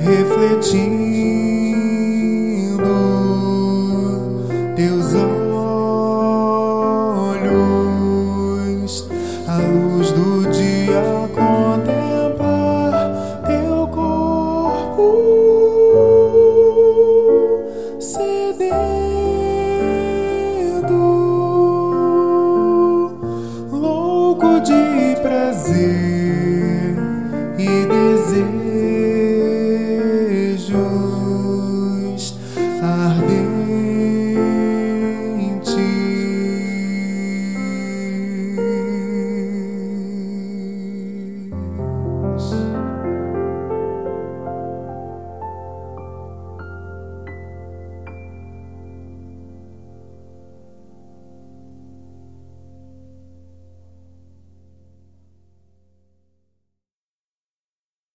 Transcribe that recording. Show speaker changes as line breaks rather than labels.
refletindo teus olhos, a luz do dia contemplar teu corpo cedendo, louco de prazer e desejo.